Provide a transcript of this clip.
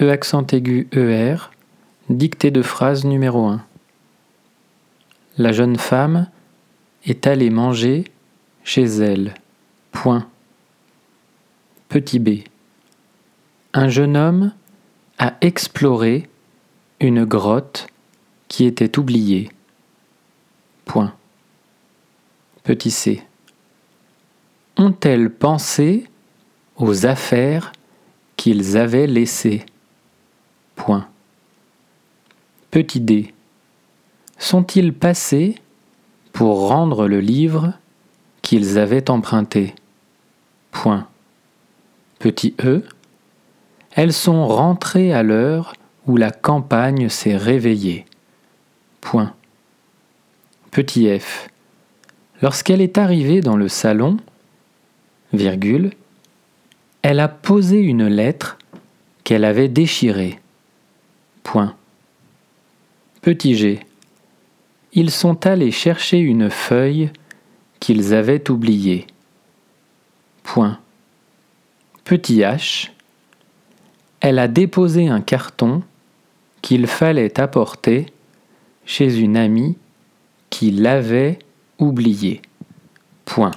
E accent aigu ER, dictée de phrase numéro 1. La jeune femme est allée manger chez elle. Point. Petit b. Un jeune homme a exploré une grotte qui était oubliée. Point. Petit c. Ont-elles pensé aux affaires qu'ils avaient laissées? Petit d. Sont-ils passés pour rendre le livre qu'ils avaient emprunté? Point. Petit e. Elles sont rentrées à l'heure où la campagne s'est réveillée. Point. Petit f. Lorsqu'elle est arrivée dans le salon, virgule, elle a posé une lettre qu'elle avait déchirée. Petit g. Ils sont allés chercher une feuille qu'ils avaient oubliée. Point. Petit h. Elle a déposé un carton qu'il fallait apporter chez une amie qui l'avait oublié. Point.